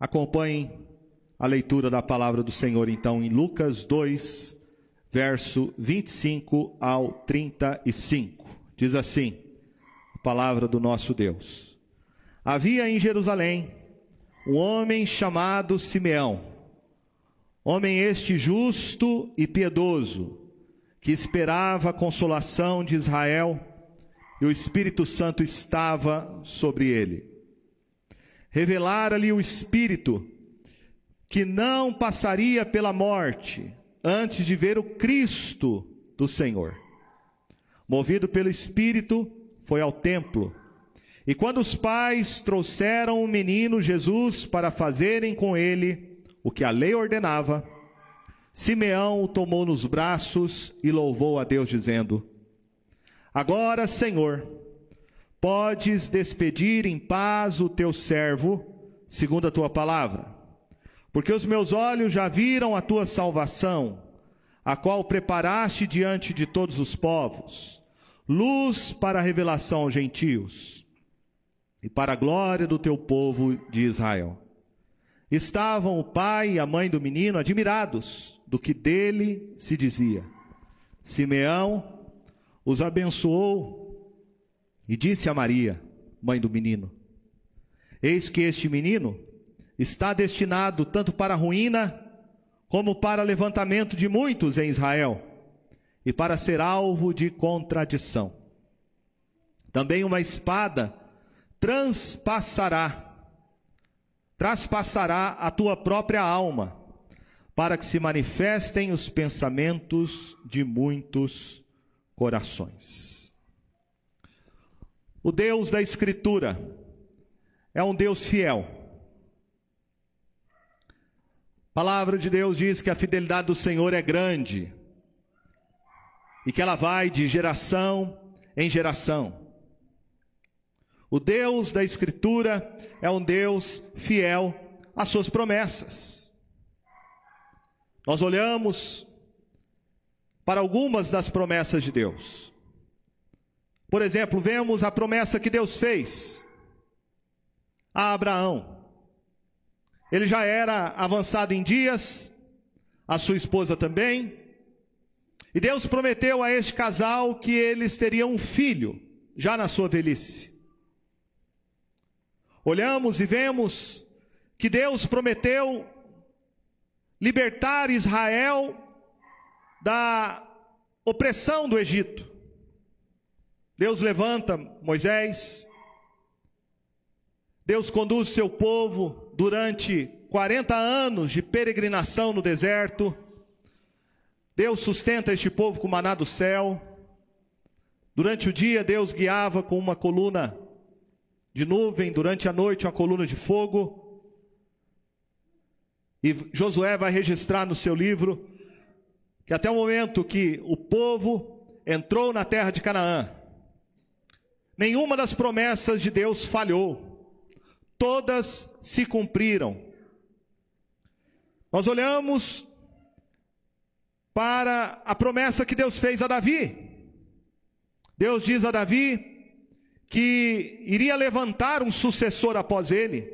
Acompanhem a leitura da palavra do Senhor, então, em Lucas 2, verso 25 ao 35. Diz assim: a palavra do nosso Deus. Havia em Jerusalém um homem chamado Simeão, homem este justo e piedoso, que esperava a consolação de Israel, e o Espírito Santo estava sobre ele. Revelara-lhe o Espírito que não passaria pela morte antes de ver o Cristo do Senhor. Movido pelo Espírito, foi ao templo. E quando os pais trouxeram o menino Jesus para fazerem com ele o que a lei ordenava, Simeão o tomou nos braços e louvou a Deus, dizendo: Agora, Senhor, podes despedir em paz o teu servo, segundo a tua palavra, porque os meus olhos já viram a tua salvação, a qual preparaste diante de todos os povos, luz para a revelação aos gentios e para a glória do teu povo de Israel. Estavam o pai e a mãe do menino admirados do que dele se dizia. Simeão os abençoou e disse a Maria, mãe do menino: Eis que este menino está destinado tanto para ruína como para levantamento de muitos em Israel e para ser alvo de contradição. Também uma espada transpassará, traspassará a tua própria alma, para que se manifestem os pensamentos de muitos corações. O Deus da Escritura é um Deus fiel. A palavra de Deus diz que a fidelidade do Senhor é grande e que ela vai de geração em geração. O Deus da Escritura é um Deus fiel às suas promessas. Nós olhamos para algumas das promessas de Deus. Por exemplo, vemos a promessa que Deus fez a Abraão. Ele já era avançado em dias, a sua esposa também, e Deus prometeu a este casal que eles teriam um filho, já na sua velhice. Olhamos e vemos que Deus prometeu libertar Israel da opressão do Egito. Deus levanta Moisés, Deus conduz seu povo durante 40 anos de peregrinação no deserto. Deus sustenta este povo com maná do céu. Durante o dia, Deus guiava com uma coluna de nuvem, durante a noite, uma coluna de fogo. E Josué vai registrar no seu livro que até o momento que o povo entrou na terra de Canaã, nenhuma das promessas de Deus falhou, todas se cumpriram. Nós olhamos para a promessa que Deus fez a Davi. Deus diz a Davi que iria levantar um sucessor após ele,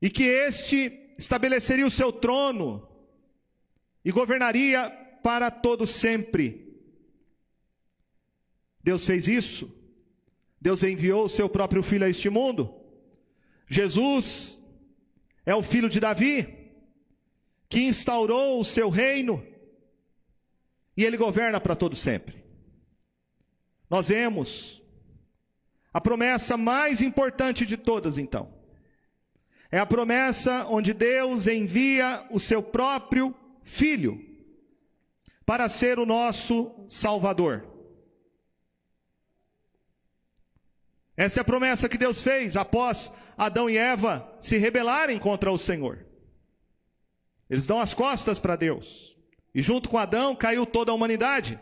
e que este estabeleceria o seu trono e governaria para todo sempre. Deus fez isso. Deus enviou o seu próprio filho a este mundo. Jesus é o filho de Davi, que instaurou o seu reino e ele governa para todo sempre. Nós vemos a promessa mais importante de todas, então, é a promessa onde Deus envia o seu próprio Filho para ser o nosso Salvador. Essa é a promessa que Deus fez após Adão e Eva se rebelarem contra o Senhor. Eles dão as costas para Deus. E junto com Adão caiu toda a humanidade.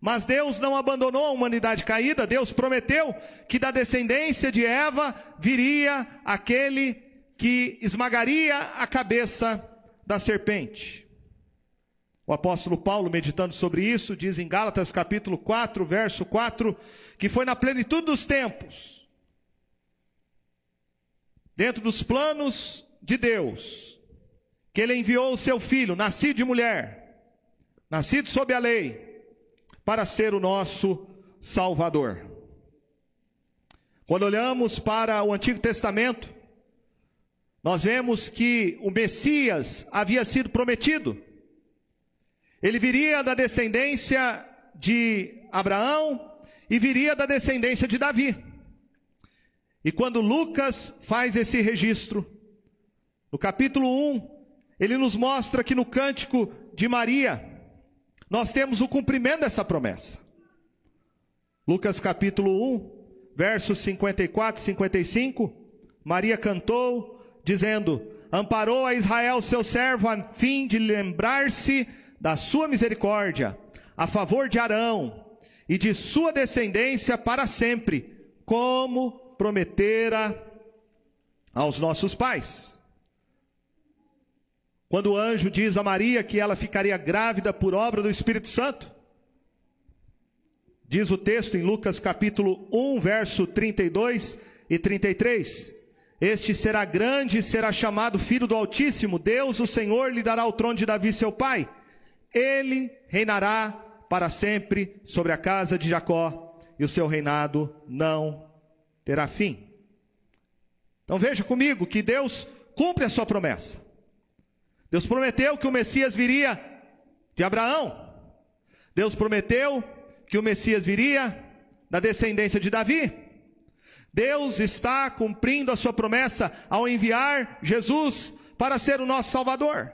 Mas Deus não abandonou a humanidade caída, Deus prometeu que da descendência de Eva viria aquele que esmagaria a cabeça da serpente. O apóstolo Paulo, meditando sobre isso, diz em Gálatas capítulo 4, verso 4, que foi na plenitude dos tempos. dentro dos planos de Deus, que ele enviou o seu filho, nascido de mulher, nascido sob a lei, para ser o nosso Salvador. Quando olhamos para o Antigo Testamento, nós vemos que o Messias havia sido prometido. Ele viria da descendência de Abraão e viria da descendência de Davi. E quando Lucas faz esse registro, no capítulo 1, ele nos mostra que no cântico de Maria, nós temos o cumprimento dessa promessa. Lucas capítulo 1, versos 54 e 55, Maria cantou, dizendo: Amparou a Israel, seu servo, a fim de lembrar-se da sua misericórdia, a favor de Arão e de sua descendência para sempre, como prometera aos nossos pais. Quando o anjo diz a Maria que ela ficaria grávida por obra do Espírito Santo, diz o texto em Lucas capítulo 1, verso 32 e 33: Este será grande e será chamado Filho do Altíssimo, Deus, o Senhor, lhe dará o trono de Davi, seu pai. Ele reinará para sempre sobre a casa de Jacó, e o seu reinado não terá fim. Então veja comigo que Deus cumpre a sua promessa. Deus prometeu que o Messias viria de Abraão. Deus prometeu que o Messias viria da descendência de Davi. Deus está cumprindo a sua promessa ao enviar Jesus para ser o nosso Salvador.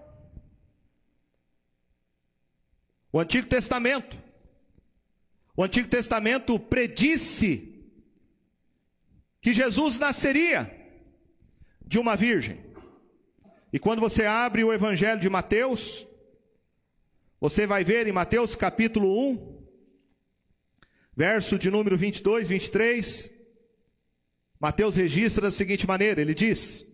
O Antigo Testamento, o Antigo Testamento predisse que Jesus nasceria de uma virgem. E quando você abre o Evangelho de Mateus, você vai ver em Mateus capítulo 1, verso de número 22, 23. Mateus registra da seguinte maneira: ele diz: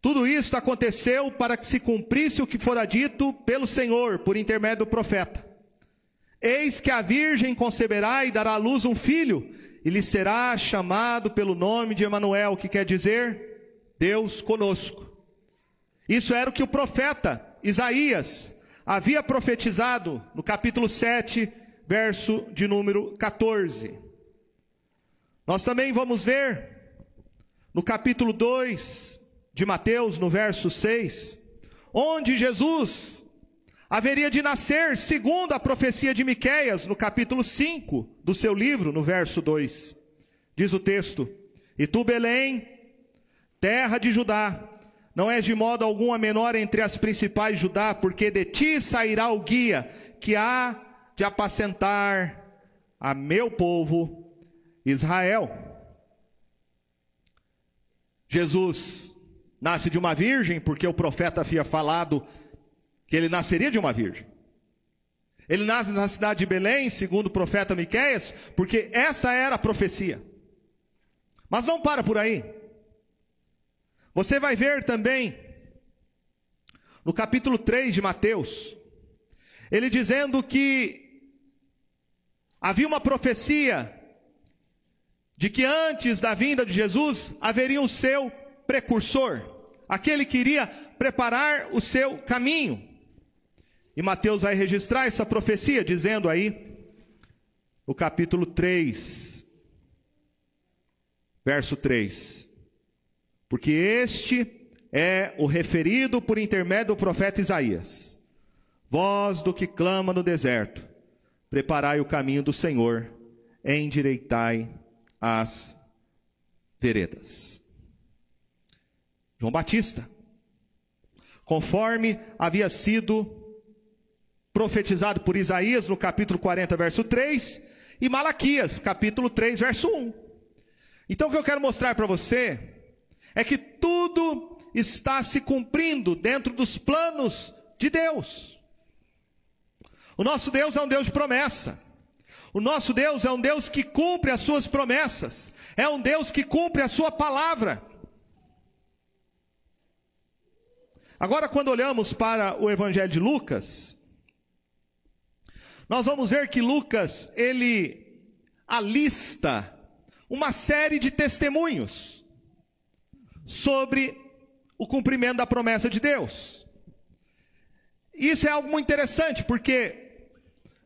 Tudo isto aconteceu para que se cumprisse o que fora dito pelo Senhor por intermédio do profeta. Eis que a virgem conceberá e dará à luz um filho, e lhe será chamado pelo nome de Emanuel, que quer dizer Deus conosco. Isso era o que o profeta Isaías havia profetizado no capítulo 7, verso de número 14. Nós também vamos ver no capítulo 2 de Mateus, no verso 6, onde Jesus haveria de nascer segundo a profecia de Miqueias, no capítulo 5 do seu livro, no verso 2. Diz o texto: E tu, Belém, terra de Judá, não és de modo algum a menor entre as principais Judá, porque de ti sairá o guia que há de apacentar a meu povo Israel. Jesus nasce de uma virgem, porque o profeta havia falado que ele nasceria de uma virgem. Ele nasce na cidade de Belém, segundo o profeta Miqueias, porque esta era a profecia. Mas não para por aí. Você vai ver também, no capítulo 3 de Mateus, ele dizendo que havia uma profecia de que antes da vinda de Jesus haveria o seu precursor, aquele que iria preparar o seu caminho. E Mateus vai registrar essa profecia, dizendo aí, no capítulo 3, verso 3: porque este é o referido por intermédio do profeta Isaías. Voz do que clama no deserto, preparai o caminho do Senhor, endireitai as veredas. João Batista, conforme havia sido profetizado por Isaías no capítulo 40, verso 3, e Malaquias, capítulo 3, verso 1. Então o que eu quero mostrar para você é que tudo está se cumprindo dentro dos planos de Deus. O nosso Deus é um Deus de promessa. O nosso Deus é um Deus que cumpre as suas promessas. É um Deus que cumpre a sua palavra. Agora, quando olhamos para o Evangelho de Lucas, nós vamos ver que Lucas, ele alista uma série de testemunhos sobre o cumprimento da promessa de Deus. Isso é algo muito interessante, porque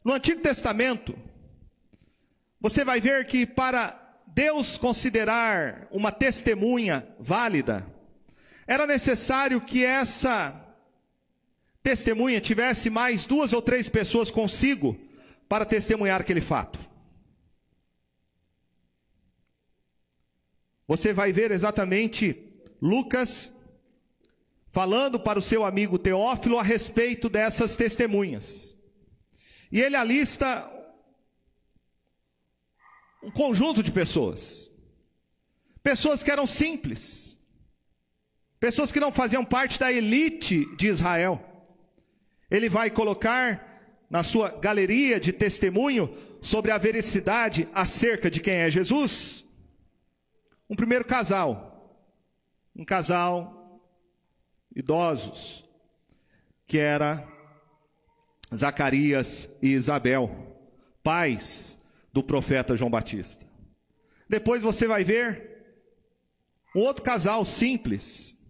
no Antigo Testamento, você vai ver que para Deus considerar uma testemunha válida, era necessário que essa testemunha tivesse mais duas ou três pessoas consigo para testemunhar aquele fato. Você vai ver exatamente Lucas falando para o seu amigo Teófilo a respeito dessas testemunhas. E ele alista um conjunto de pessoas. Pessoas que eram simples. Pessoas que não faziam parte da elite de Israel. Ele vai colocar na sua galeria de testemunho sobre a veracidade acerca de quem é Jesus. Um primeiro casal. Um casal idosos, que era Zacarias e Isabel, pais do profeta João Batista. Depois você vai ver um outro casal simples,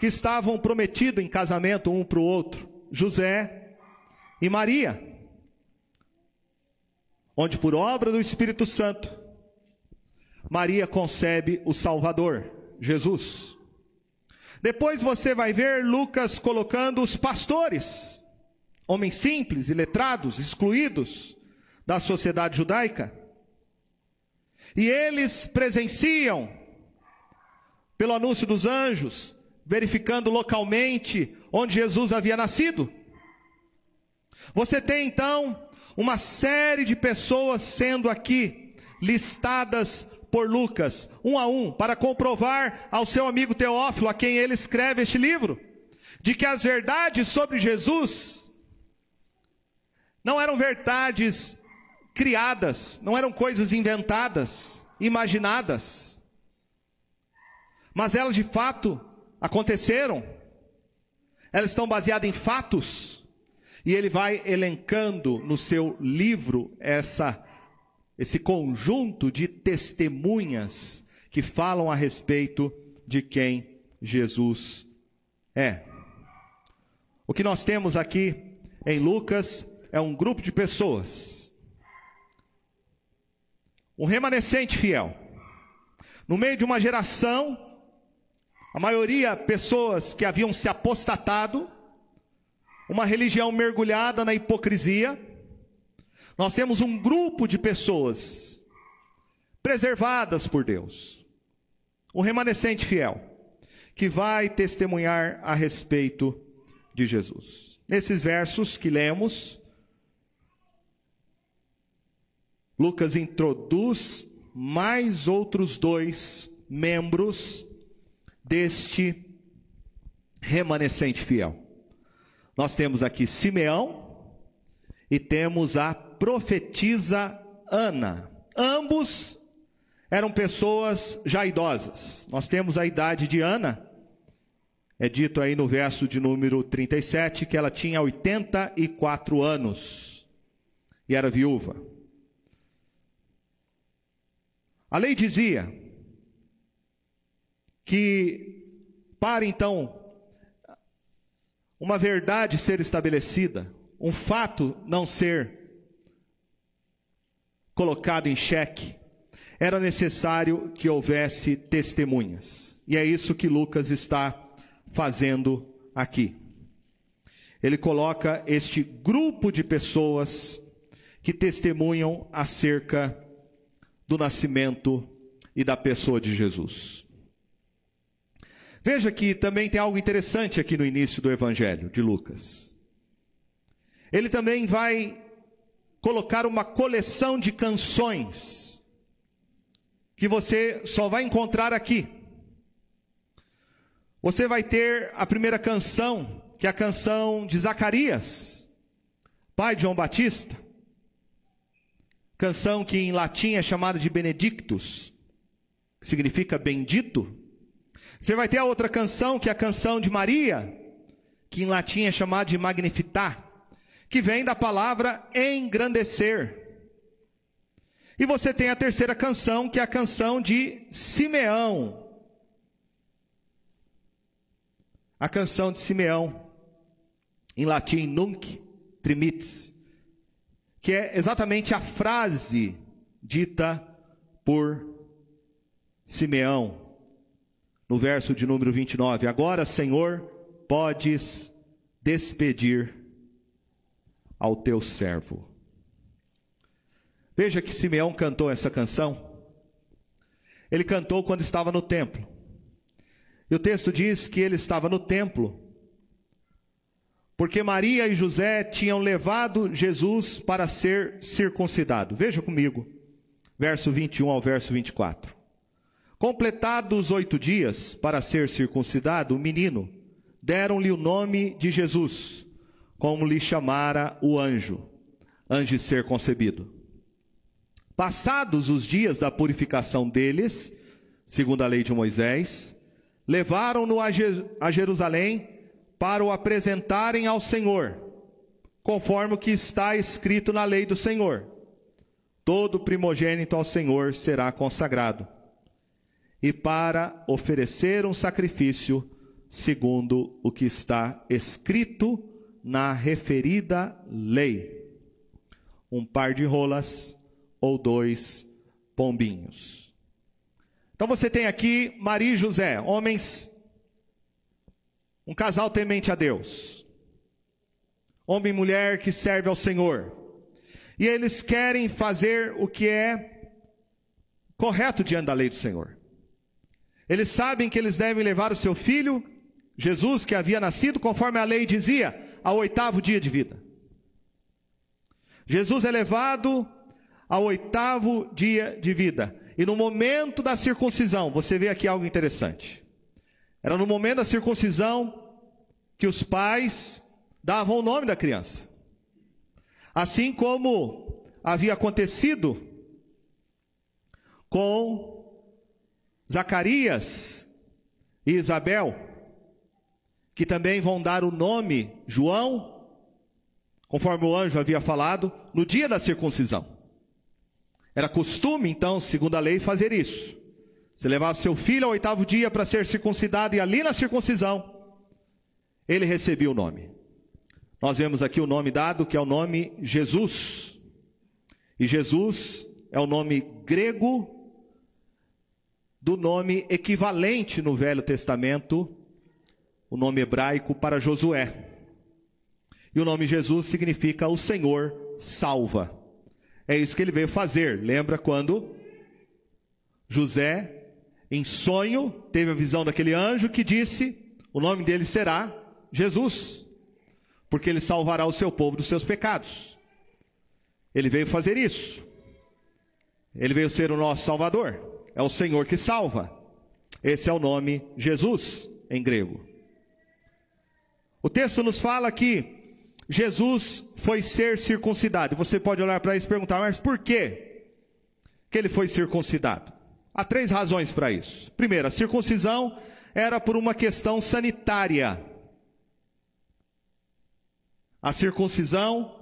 que estavam prometidos em casamento um para o outro, José e Maria, onde por obra do Espírito Santo, Maria concebe o Salvador, Jesus. Depois você vai ver Lucas colocando os pastores, homens simples e letrados, excluídos da sociedade judaica. E eles presenciam, pelo anúncio dos anjos, verificando localmente onde Jesus havia nascido. Você tem então uma série de pessoas sendo aqui listadas por Lucas, um a um, para comprovar ao seu amigo Teófilo, a quem ele escreve este livro, de que as verdades sobre Jesus não eram verdades criadas, não eram coisas inventadas, imaginadas, mas elas de fato aconteceram, elas estão baseadas em fatos, e ele vai elencando no seu livro essa esse conjunto de testemunhas que falam a respeito de quem Jesus é. O que nós temos aqui em Lucas é um grupo de pessoas, um remanescente fiel, no meio de uma geração, a maioria pessoas que haviam se apostatado, uma religião mergulhada na hipocrisia, nós temos um grupo de pessoas preservadas por Deus, um remanescente fiel, que vai testemunhar a respeito de Jesus. Nesses versos que lemos, Lucas introduz mais outros dois membros deste remanescente fiel. Nós temos aqui Simeão e temos a profetisa Ana. Ambos eram pessoas já idosas. Nós temos a idade de Ana. É dito aí no verso de número 37 que ela tinha 84 anos e era viúva. A lei dizia que para então uma verdade ser estabelecida, um fato não ser colocado em xeque, era necessário que houvesse testemunhas. E é isso que Lucas está fazendo aqui. Ele coloca este grupo de pessoas que testemunham acerca do nascimento e da pessoa de Jesus. Veja que também tem algo interessante aqui no início do Evangelho de Lucas. Ele também vai colocar uma coleção de canções que você só vai encontrar aqui. Você vai ter a primeira canção, que é a canção de Zacarias, pai de João Batista. Canção que em latim é chamada de Benedictus, que significa bendito. Você vai ter a outra canção, que é a canção de Maria, que em latim é chamada de Magnificat que vem da palavra engrandecer. E você tem a terceira canção, que é a canção de Simeão, a canção de Simeão, em latim nunc trimitis, que é exatamente a frase dita por Simeão, no verso de número 29. Agora, Senhor, podes despedir ao teu servo. Veja que Simeão cantou essa canção. Ele cantou quando estava no templo. E o texto diz que ele estava no templo, porque Maria e José tinham levado Jesus para ser circuncidado. Veja comigo, verso 21 ao verso 24. Completados oito dias para ser circuncidado, o menino, deram-lhe o nome de Jesus, como lhe chamara o anjo, antes de ser concebido. Passados os dias da purificação deles, segundo a lei de Moisés, levaram-no a Jerusalém para o apresentarem ao Senhor, conforme o que está escrito na lei do Senhor. Todo primogênito ao Senhor será consagrado, e para oferecer um sacrifício segundo o que está escrito na referida lei: um par de rolas ou dois pombinhos. Então você tem aqui Maria e José, homens, um casal temente a Deus, homem e mulher que serve ao Senhor, e eles querem fazer o que é correto diante da lei do Senhor. Eles sabem que eles devem levar o seu filho, Jesus, que havia nascido conforme a lei dizia, ao oitavo dia de vida. Jesus é levado ao oitavo dia de vida. E no momento da circuncisão, você vê aqui algo interessante. Era no momento da circuncisão que os pais davam o nome da criança. Assim como havia acontecido com Zacarias e Isabel, que também vão dar o nome João, conforme o anjo havia falado, no dia da circuncisão. Era costume, então, segundo a lei, fazer isso. Você levava seu filho ao oitavo dia para ser circuncidado, e ali na circuncisão, ele recebia o nome. Nós vemos aqui o nome dado, que é o nome Jesus. E Jesus é o nome grego do nome equivalente no Velho Testamento, o nome hebraico para Josué. E o nome Jesus significa o Senhor salva. É isso que ele veio fazer. Lembra quando José, em sonho, teve a visão daquele anjo que disse: o nome dele será Jesus, porque ele salvará o seu povo dos seus pecados. Ele veio fazer isso. Ele veio ser o nosso Salvador. É o Senhor que salva. Esse é o nome Jesus em grego. O texto nos fala que Jesus foi ser circuncidado. Você pode olhar para isso e perguntar, mas por quê que ele foi circuncidado? Há três razões para isso. Primeiro, a circuncisão era por uma questão sanitária. A circuncisão,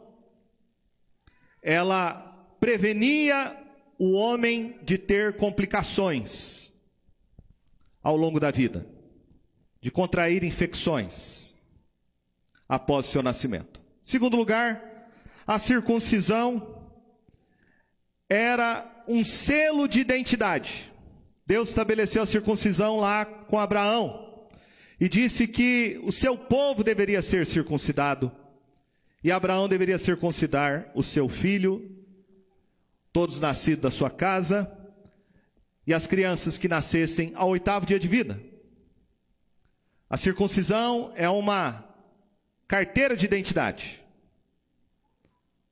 ela prevenia o homem de ter complicações ao longo da vida, de contrair infecções após seu nascimento. Segundo lugar, a circuncisão era um selo de identidade. Deus estabeleceu a circuncisão lá com Abraão e disse que o seu povo deveria ser circuncidado e Abraão deveria circuncidar o seu filho, todos nascidos da sua casa e as crianças que nascessem ao oitavo dia de vida. A circuncisão é uma carteira de identidade.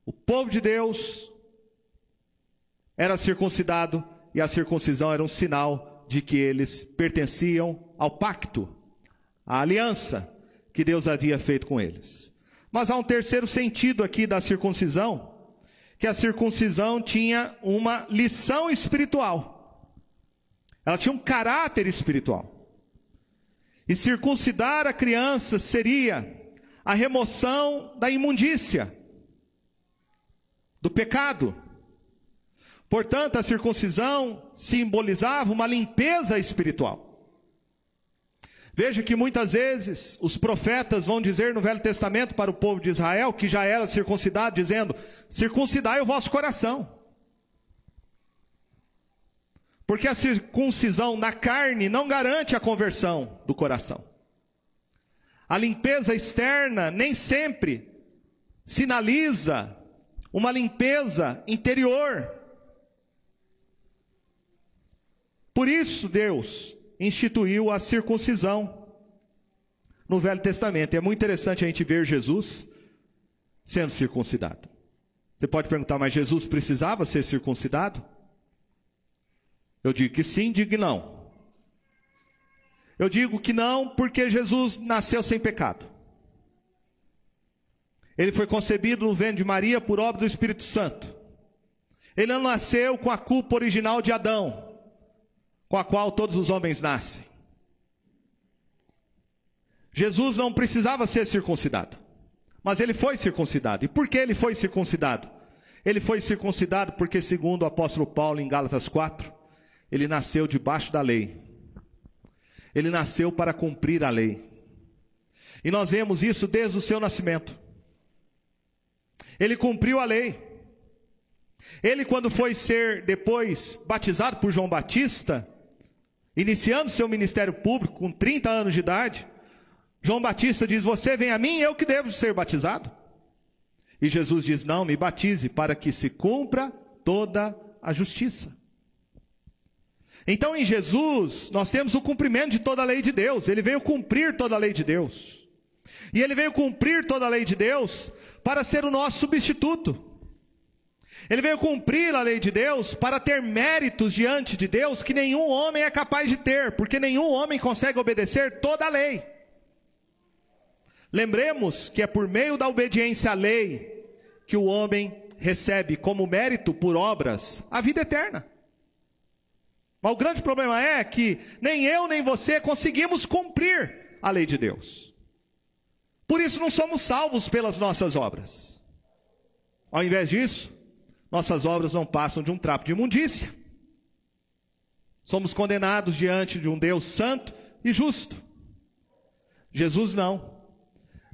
O povo de Deus era circuncidado e a circuncisão era um sinal de que eles pertenciam ao pacto, à aliança que Deus havia feito com eles. Mas há um terceiro sentido aqui da circuncisão, que a circuncisão tinha uma lição espiritual. Ela tinha um caráter espiritual. E circuncidar a criança seria a remoção da imundícia, do pecado. Portanto, a circuncisão simbolizava uma limpeza espiritual. Veja que muitas vezes os profetas vão dizer no Velho Testamento para o povo de Israel, que já era circuncidado, dizendo: circuncidai o vosso coração. Porque a circuncisão na carne não garante a conversão do coração. A limpeza externa nem sempre sinaliza uma limpeza interior. Por isso Deus instituiu a circuncisão no Velho Testamento. E é muito interessante a gente ver Jesus sendo circuncidado. Você pode perguntar, mas Jesus precisava ser circuncidado? Eu digo que sim, digo que não. Eu digo que não, porque Jesus nasceu sem pecado. Ele foi concebido no ventre de Maria por obra do Espírito Santo. Ele não nasceu com a culpa original de Adão, com a qual todos os homens nascem. Jesus não precisava ser circuncidado, mas ele foi circuncidado. E por que ele foi circuncidado? Ele foi circuncidado porque, segundo o apóstolo Paulo em Gálatas 4, ele nasceu debaixo da lei. Ele nasceu para cumprir a lei. E nós vemos isso desde o seu nascimento. Ele cumpriu a lei. Ele, quando foi ser depois batizado por João Batista, iniciando seu ministério público com 30 anos de idade, João Batista diz: Você vem a mim, eu que devo ser batizado. E Jesus diz: Não, me batize para que se cumpra toda a justiça. Então, em Jesus, nós temos o cumprimento de toda a lei de Deus. Ele veio cumprir toda a lei de Deus. E ele veio cumprir toda a lei de Deus para ser o nosso substituto. Ele veio cumprir a lei de Deus para ter méritos diante de Deus que nenhum homem é capaz de ter, porque nenhum homem consegue obedecer toda a lei. Lembremos que é por meio da obediência à lei que o homem recebe como mérito por obras a vida eterna. Mas o grande problema é que nem eu nem você conseguimos cumprir a lei de Deus. Por isso não somos salvos pelas nossas obras. Ao invés disso, nossas obras não passam de um trapo de imundícia. Somos condenados diante de um Deus santo e justo. Jesus não.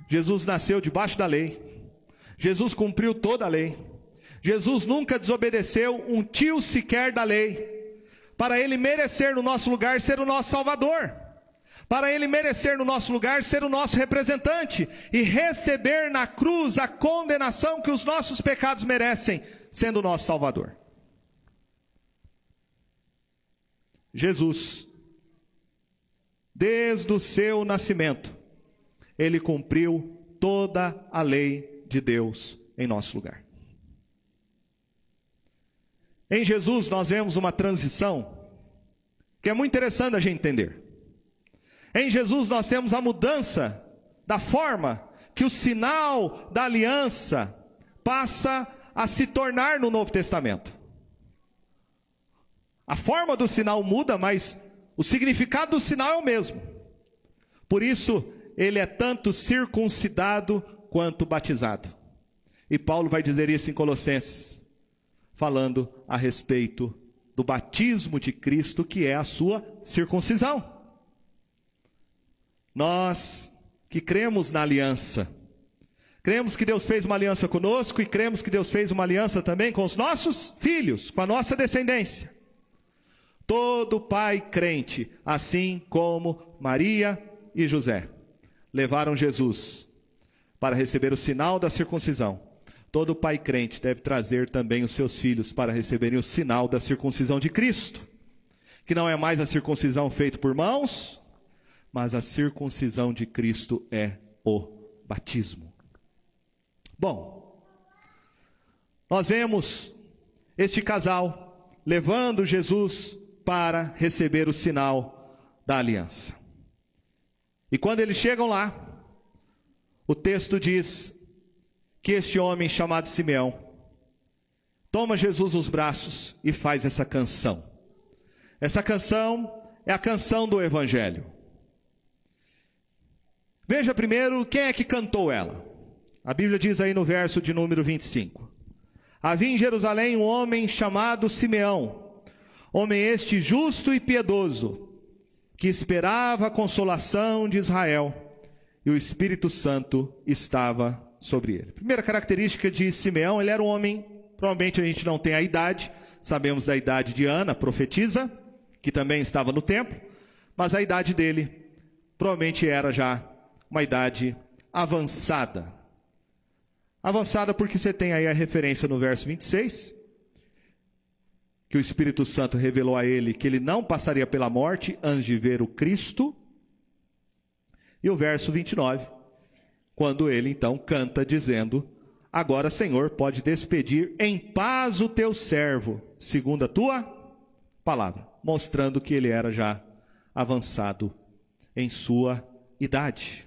Jesus nasceu debaixo da lei. Jesus cumpriu toda a lei. Jesus nunca desobedeceu um tio sequer da lei, para ele merecer no nosso lugar ser o nosso Salvador para ele merecer no nosso lugar ser o nosso representante e receber na cruz a condenação que os nossos pecados merecem, sendo nosso Salvador. Jesus, desde o seu nascimento, ele cumpriu toda a lei de Deus em nosso lugar. Em Jesus nós vemos uma transição que é muito interessante a gente entender. Em Jesus nós temos a mudança da forma que o sinal da aliança passa a se tornar no Novo Testamento. A forma do sinal muda, mas o significado do sinal é o mesmo. Por isso, ele é tanto circuncidado quanto batizado. E Paulo vai dizer isso em Colossenses, falando a respeito do batismo de Cristo, que é a sua circuncisão. Nós que cremos na aliança, cremos que Deus fez uma aliança conosco e cremos que Deus fez uma aliança também com os nossos filhos, com a nossa descendência. Todo pai crente, assim como Maria e José, levaram Jesus para receber o sinal da circuncisão. Todo pai crente deve trazer também os seus filhos para receberem o sinal da circuncisão de Cristo, que não é mais a circuncisão feita por mãos, mas a circuncisão de Cristo é o batismo. Bom, nós vemos este casal levando Jesus para receber o sinal da aliança. E quando eles chegam lá, o texto diz que este homem chamado Simeão toma Jesus nos braços e faz essa canção. Essa canção é a canção do Evangelho. Veja primeiro quem é que cantou ela. A Bíblia diz aí no verso de número 25: Havia em Jerusalém um homem chamado Simeão, homem este justo e piedoso, que esperava a consolação de Israel, e o Espírito Santo estava sobre ele. Primeira característica de Simeão, ele era um homem, provavelmente a gente não tem a idade, sabemos da idade de Ana, profetisa, que também estava no templo, mas a idade dele provavelmente era já uma idade avançada. Avançada porque você tem aí a referência no verso 26, que o Espírito Santo revelou a ele que ele não passaria pela morte antes de ver o Cristo. E o verso 29, quando ele então canta dizendo: Agora, Senhor, pode despedir em paz o teu servo, segundo a tua palavra, mostrando que ele era já avançado em sua idade.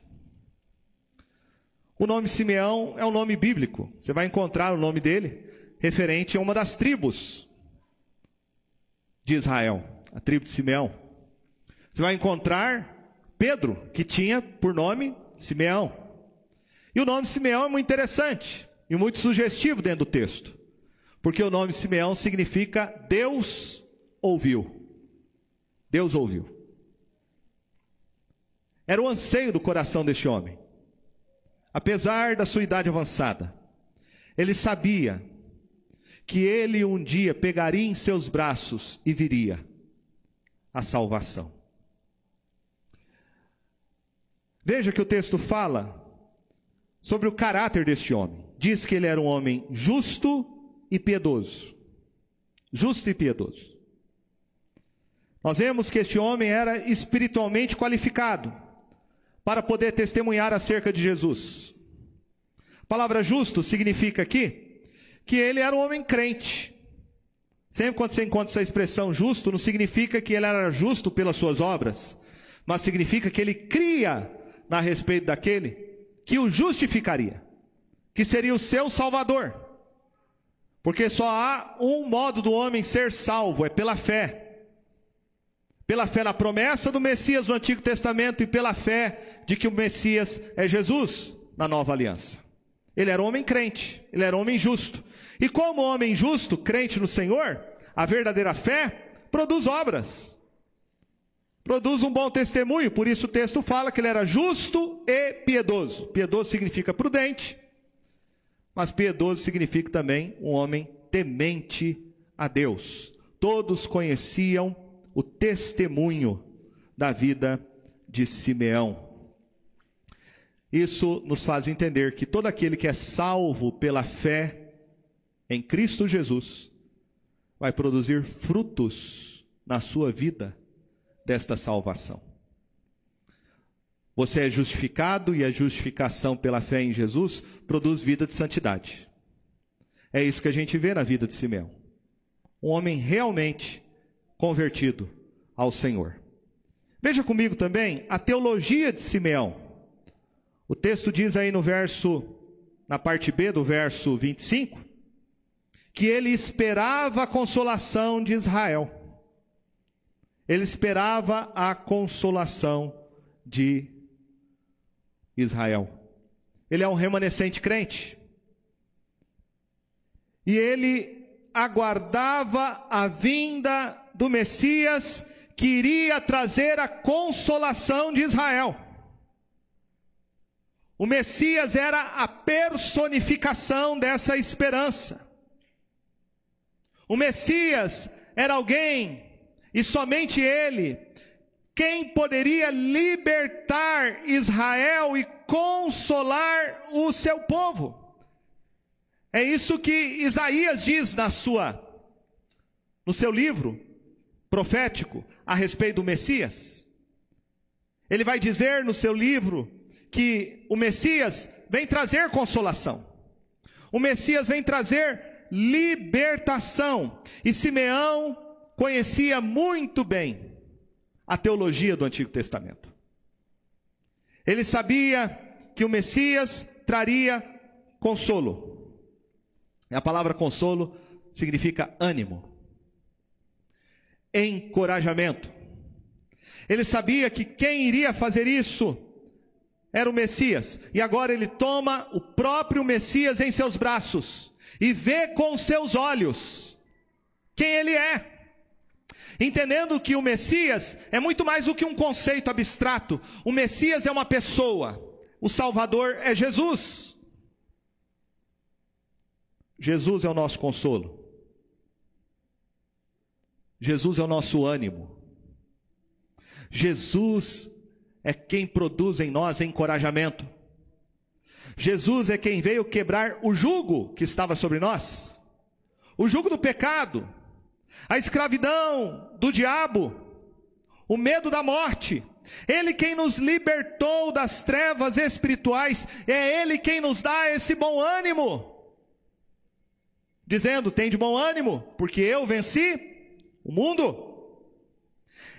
O nome Simeão é um nome bíblico. Você vai encontrar o nome dele referente a uma das tribos de Israel, a tribo de Simeão. Você vai encontrar Pedro, que tinha por nome Simeão. E o nome Simeão é muito interessante e muito sugestivo dentro do texto, porque o nome Simeão significa Deus ouviu. Deus ouviu. Era o anseio do coração deste homem. Apesar da sua idade avançada, ele sabia que ele um dia pegaria em seus braços e viria a salvação. Veja que o texto fala sobre o caráter deste homem. Diz que ele era um homem justo e piedoso. Justo e piedoso. Nós vemos que este homem era espiritualmente qualificado para poder testemunhar acerca de Jesus. A palavra justo significa aqui que ele era um homem crente. Sempre quando você encontra essa expressão justo, não significa que ele era justo pelas suas obras, mas significa que ele cria a respeito daquele que o justificaria, que seria o seu salvador. Porque só há um modo do homem ser salvo, é pela fé. Pela fé na promessa do Messias no Antigo Testamento e pela fé de que o Messias é Jesus na nova aliança. Ele era homem crente, ele era homem justo. E como homem justo, crente no Senhor, a verdadeira fé produz obras. Produz um bom testemunho, por isso o texto fala que ele era justo e piedoso. Piedoso significa prudente, mas piedoso significa também um homem temente a Deus. Todos conheciam o testemunho da vida de Simeão. Isso nos faz entender que todo aquele que é salvo pela fé em Cristo Jesus vai produzir frutos na sua vida desta salvação. Você é justificado e a justificação pela fé em Jesus produz vida de santidade. É isso que a gente vê na vida de Simeão. Um homem realmente convertido ao Senhor. Veja comigo também a teologia de Simeão. O texto diz aí no verso, na parte B do verso 25, que ele esperava a consolação de Israel. Ele esperava a consolação de Israel. Ele é um remanescente crente. E ele aguardava a vinda do Messias que iria trazer a consolação de Israel. O Messias era a personificação dessa esperança. O Messias era alguém, e somente ele, quem poderia libertar Israel e consolar o seu povo. É isso que Isaías diz na sua no seu livro profético a respeito do Messias. Ele vai dizer no seu livro que o Messias vem trazer consolação. O Messias vem trazer libertação. E Simeão conhecia muito bem a teologia do Antigo Testamento. Ele sabia que o Messias traria consolo. A palavra consolo significa ânimo, encorajamento. Ele sabia que quem iria fazer isso era o Messias, e agora ele toma o próprio Messias em seus braços e vê com seus olhos quem ele é. entendendo que o Messias é muito mais do que um conceito abstrato. O Messias é uma pessoa, o Salvador é Jesus. Jesus é o nosso consolo. Jesus é o nosso ânimo. Jesus é quem produz em nós encorajamento. Jesus é quem veio quebrar o jugo que estava sobre nós, o jugo do pecado, a escravidão do diabo, o medo da morte. Ele quem nos libertou das trevas espirituais, é Ele quem nos dá esse bom ânimo. Dizendo: tem de bom ânimo, porque eu venci o mundo.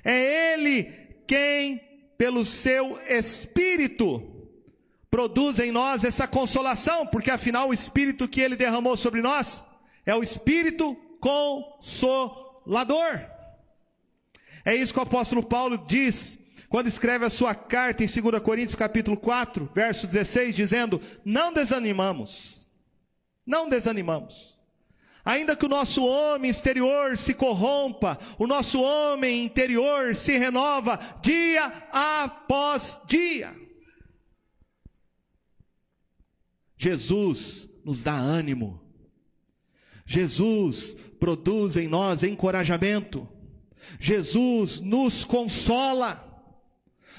É Ele quem, pelo seu Espírito, produz em nós essa consolação, porque afinal o Espírito que Ele derramou sobre nós é o Espírito Consolador. É isso que o apóstolo Paulo diz quando escreve a sua carta em 2 Coríntios capítulo 4, verso 16, dizendo: Não desanimamos, não desanimamos. Ainda que o nosso homem exterior se corrompa, o nosso homem interior se renova dia após dia. Jesus nos dá ânimo. Jesus produz em nós encorajamento. Jesus nos consola.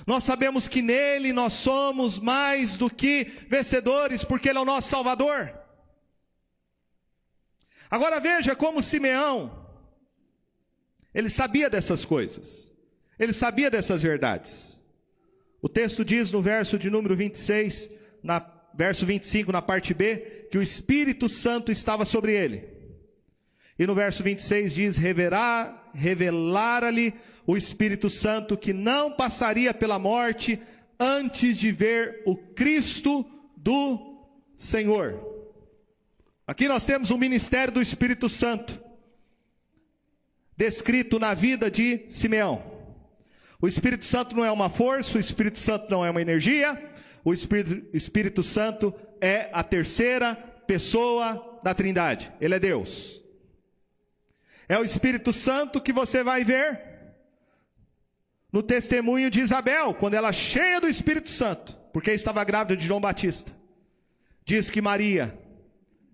Nós sabemos que nele nós somos mais do que vencedores, porque ele é o nosso Salvador. Agora veja como Simeão, ele sabia dessas coisas, ele sabia dessas verdades. O texto diz no verso de número 26, na, verso 25, na parte B, que o Espírito Santo estava sobre ele. E no verso 26 diz: revelara-lhe o Espírito Santo que não passaria pela morte antes de ver o Cristo do Senhor. Aqui nós temos o ministério do Espírito Santo, descrito na vida de Simeão. O Espírito Santo não é uma força, o Espírito Santo não é uma energia, o Espírito, Espírito Santo é a terceira pessoa da Trindade, ele é Deus. É o Espírito Santo que você vai ver no testemunho de Isabel, quando ela cheia do Espírito Santo, porque estava grávida de João Batista. Diz que Maria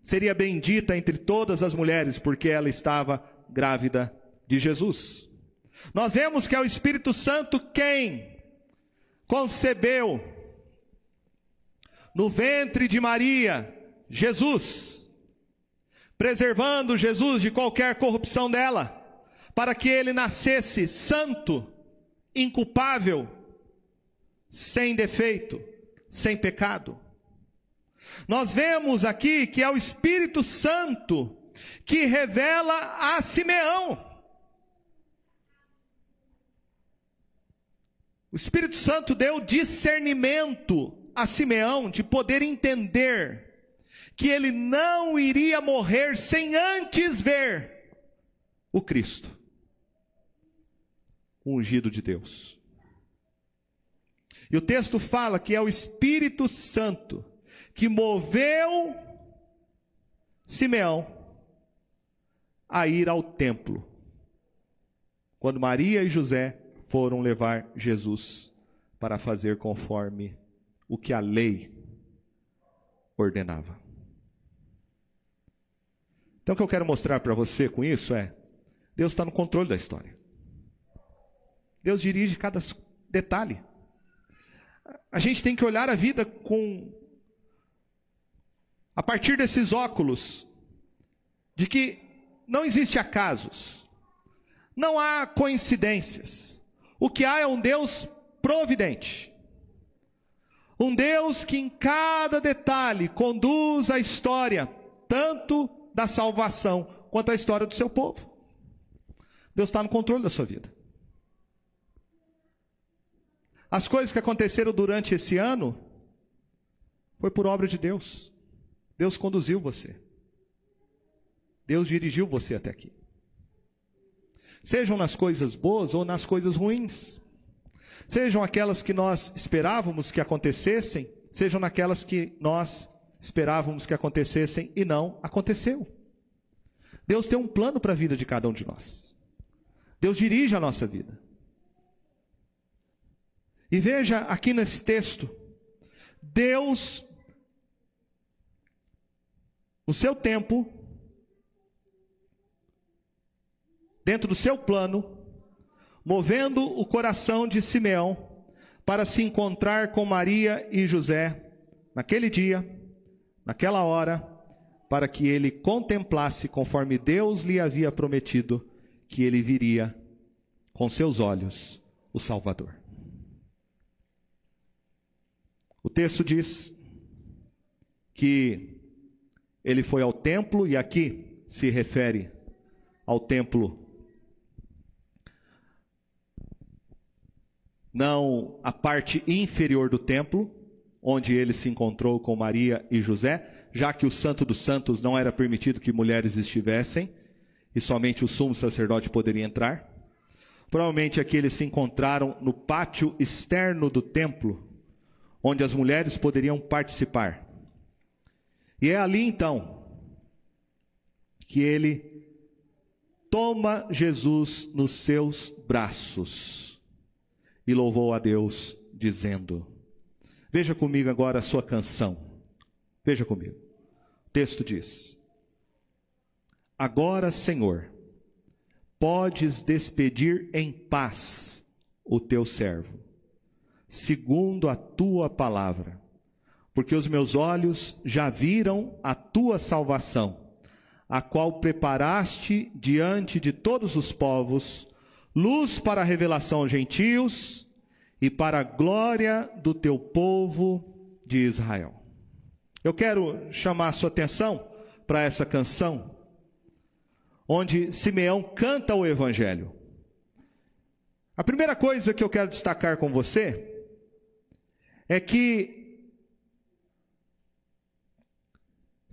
seria bendita entre todas as mulheres, porque ela estava grávida de Jesus. Nós vemos que é o Espírito Santo quem concebeu no ventre de Maria Jesus, preservando Jesus de qualquer corrupção dela, para que ele nascesse santo, inculpável, sem defeito, sem pecado. Nós vemos aqui que é o Espírito Santo que revela a Simeão. O Espírito Santo deu discernimento a Simeão de poder entender que ele não iria morrer sem antes ver o Cristo, o ungido de Deus. E o texto fala que é o Espírito Santo que moveu Simeão a ir ao templo. Quando Maria e José foram levar Jesus para fazer conforme o que a lei ordenava. Então, o que eu quero mostrar para você com isso é: Deus está no controle da história. Deus dirige cada detalhe. A gente tem que olhar a vida com a partir desses óculos, de que não existe acasos, não há coincidências. O que há é um Deus providente. Um Deus que em cada detalhe conduz a história, tanto da salvação quanto a história do seu povo. Deus está no controle da sua vida. As coisas que aconteceram durante esse ano foi por obra de Deus. Deus conduziu você. Deus dirigiu você até aqui. Sejam nas coisas boas ou nas coisas ruins. Sejam aquelas que nós esperávamos que acontecessem, sejam naquelas que nós esperávamos que acontecessem e não aconteceu. Deus tem um plano para a vida de cada um de nós. Deus dirige a nossa vida. E veja aqui nesse texto, Deus, no seu tempo, dentro do seu plano, movendo o coração de Simeão para se encontrar com Maria e José naquele dia, naquela hora, para que ele contemplasse, conforme Deus lhe havia prometido, que ele viria com seus olhos o Salvador. O texto diz que ele foi ao templo, e aqui se refere ao templo não a parte inferior do templo, onde ele se encontrou com Maria e José, já que o Santo dos Santos não era permitido que mulheres estivessem, e somente o sumo sacerdote poderia entrar. Provavelmente aqui eles se encontraram no pátio externo do templo, onde as mulheres poderiam participar. E é ali então que ele toma Jesus nos seus braços e louvou a Deus, dizendo: Veja comigo agora a sua canção. Veja comigo. O texto diz: Agora, Senhor, podes despedir em paz o teu servo, segundo a tua palavra, porque os meus olhos já viram a tua salvação, a qual preparaste diante de todos os povos luz para a revelação aos gentios e para a glória do teu povo de Israel. Eu quero chamar a sua atenção para essa canção, onde Simeão canta o Evangelho. A primeira coisa que eu quero destacar com você é que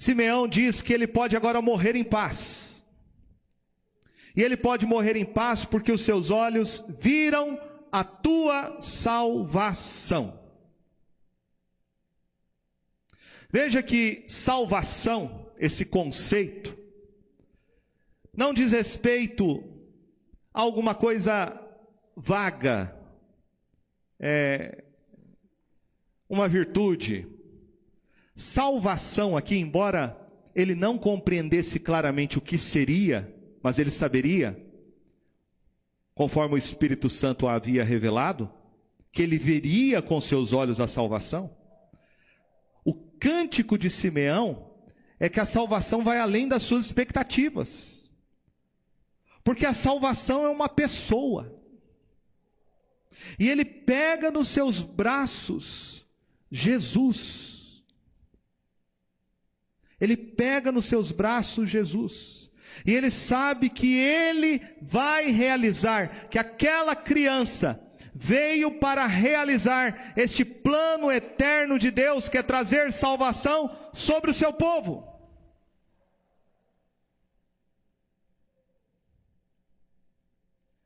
Simeão diz que ele pode agora morrer em paz. E ele pode morrer em paz porque os seus olhos viram a tua salvação. Veja que salvação, esse conceito, não diz respeito a alguma coisa vaga, é, uma virtude. Salvação aqui, embora ele não compreendesse claramente o que seria, mas ele saberia, conforme o Espírito Santo havia revelado, que ele veria com seus olhos a salvação. O cântico de Simeão é que a salvação vai além das suas expectativas. Porque a salvação é uma pessoa. E ele pega nos seus braços Jesus. Ele pega nos seus braços Jesus. E ele sabe que ele vai realizar, que aquela criança veio para realizar este plano eterno de Deus, que é trazer salvação sobre o seu povo.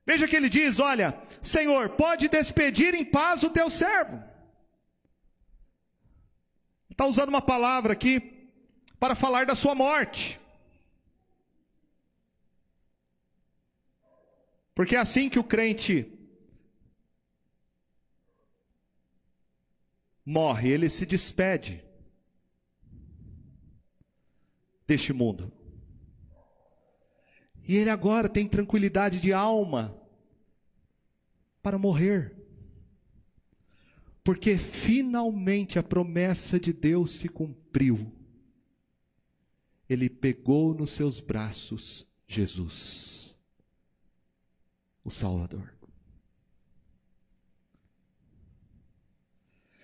Veja que ele diz: Olha, Senhor, pode despedir em paz o teu servo. Está usando uma palavra aqui para falar da sua morte. Porque é assim que o crente morre, ele se despede deste mundo. E ele agora tem tranquilidade de alma para morrer. Porque finalmente a promessa de Deus se cumpriu. Ele pegou nos seus braços Jesus o Salvador.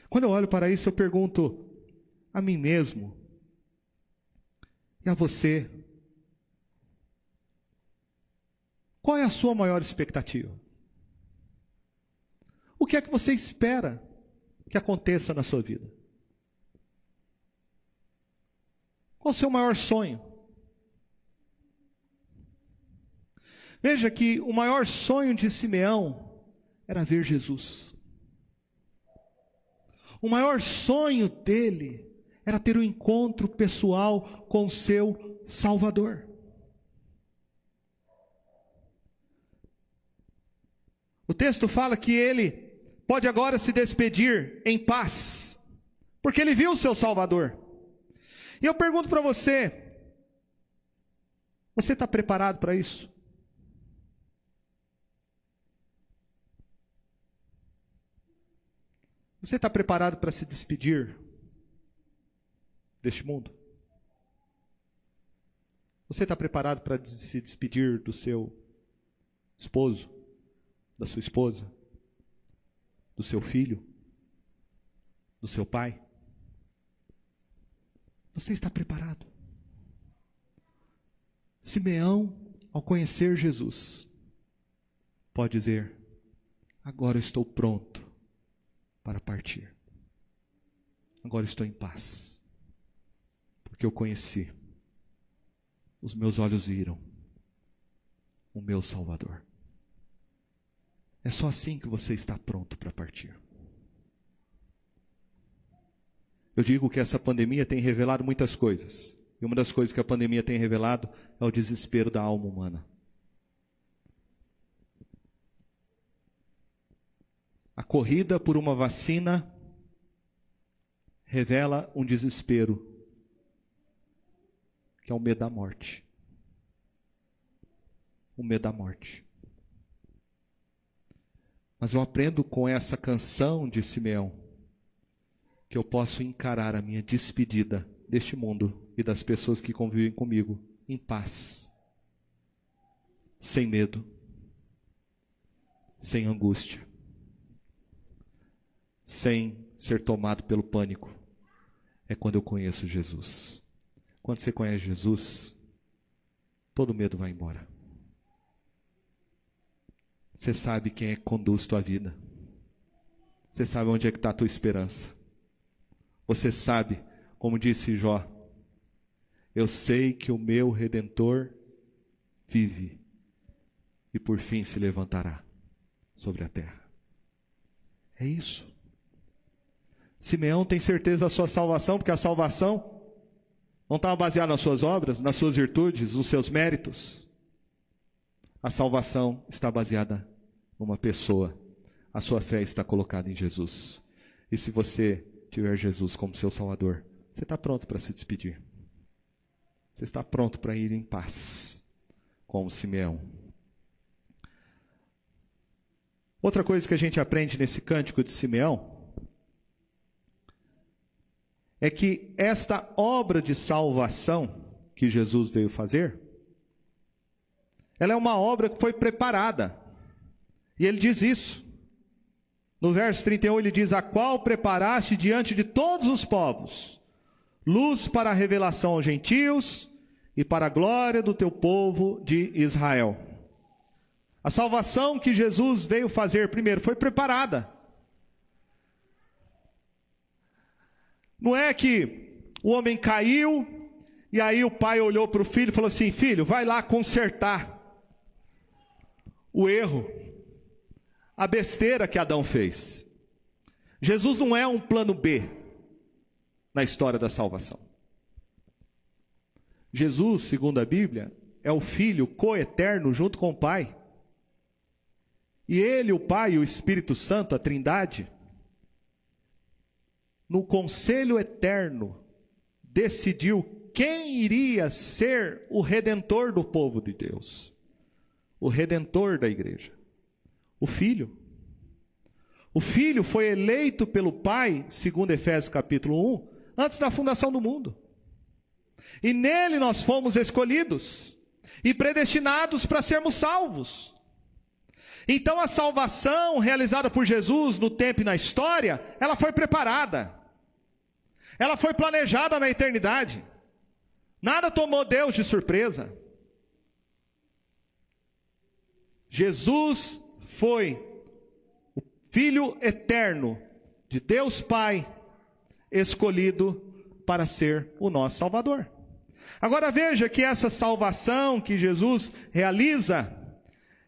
Quando eu olho para isso, eu pergunto a mim mesmo e a você: qual é a sua maior expectativa? O que é que você espera que aconteça na sua vida? Qual o seu maior sonho? Veja que o maior sonho de Simeão era ver Jesus. O maior sonho dele era ter um encontro pessoal com o seu Salvador. texto fala que ele pode agora se despedir em paz, porque ele viu o seu Salvador. E eu pergunto para você: você está preparado para isso? Você está preparado para se despedir deste mundo? Você está preparado para se despedir do seu esposo, da sua esposa, do seu filho, do seu pai? Você está preparado? Simeão, ao conhecer Jesus, pode dizer: Agora estou pronto para partir. Agora estou em paz, porque eu conheci, os meus olhos viram o meu Salvador. É só assim que você está pronto para partir. Eu digo que essa pandemia tem revelado muitas coisas. E uma das coisas que a pandemia tem revelado é o desespero da alma humana. A corrida por uma vacina revela um desespero, que é o medo da morte. O medo da morte. Mas eu aprendo com essa canção de Simeão que eu posso encarar a minha despedida deste mundo e das pessoas que convivem comigo em paz, sem medo, sem angústia sem ser tomado pelo pânico, é quando eu conheço Jesus. Quando você conhece Jesus, todo medo vai embora. Você sabe quem é que conduz tua vida. Você sabe onde é que está a tua esperança. Você sabe, como disse Jó, eu sei que o meu redentor vive e por fim se levantará sobre a terra. É isso. Simeão tem certeza da sua salvação, porque a salvação não estava baseada nas suas obras, nas suas virtudes, nos seus méritos. A salvação está baseada numa pessoa. A sua fé está colocada em Jesus. E se você tiver Jesus como seu Salvador, você está pronto para se despedir. Você está pronto para ir em paz, como Simeão. Outra coisa que a gente aprende nesse cântico de Simeão é que esta obra de salvação que Jesus veio fazer, ela é uma obra que foi preparada. E ele diz isso. No verso 31 ele diz: A qual preparaste diante de todos os povos, luz para a revelação aos gentios e para a glória do teu povo de Israel. A salvação que Jesus veio fazer primeiro foi preparada. Não é que o homem caiu e aí o pai olhou para o filho e falou assim: Filho, vai lá consertar o erro, a besteira que Adão fez. Jesus não é um plano B na história da salvação. Jesus, segundo a Bíblia, é o Filho coeterno junto com o Pai. E Ele, o Pai e o Espírito Santo, a Trindade, no conselho eterno, decidiu quem iria ser o redentor do povo de Deus, o redentor da igreja, o Filho. O Filho foi eleito pelo Pai, segundo Efésios capítulo 1, antes da fundação do mundo. E nele nós fomos escolhidos e predestinados para sermos salvos. Então a salvação realizada por Jesus no tempo e na história, ela foi preparada. Ela foi planejada na eternidade. Nada tomou Deus de surpresa. Jesus foi o Filho eterno de Deus Pai, escolhido para ser o nosso Salvador. Agora veja que essa salvação que Jesus realiza,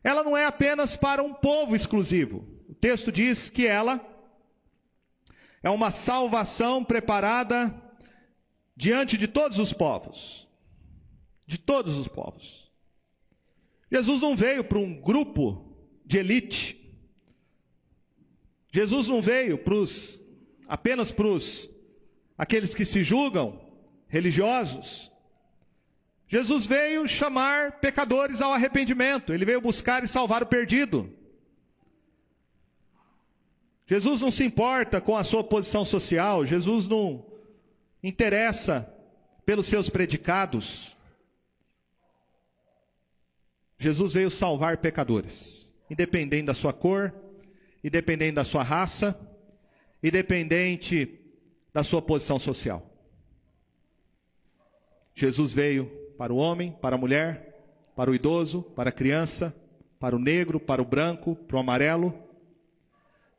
ela não é apenas para um povo exclusivo. O texto diz que ela é uma salvação preparada diante de todos os povos. De todos os povos. Jesus não veio para um grupo de elite, Jesus não veio apenas para os aqueles que se julgam religiosos. Jesus veio chamar pecadores ao arrependimento, ele veio buscar e salvar o perdido. Jesus não se importa com a sua posição social, Jesus não interessa pelos seus predicados. Jesus veio salvar pecadores, independente da sua cor, independente da sua raça, independente da sua posição social. Jesus veio para o homem, para a mulher, para o idoso, para a criança, para o negro, para o branco, para o amarelo.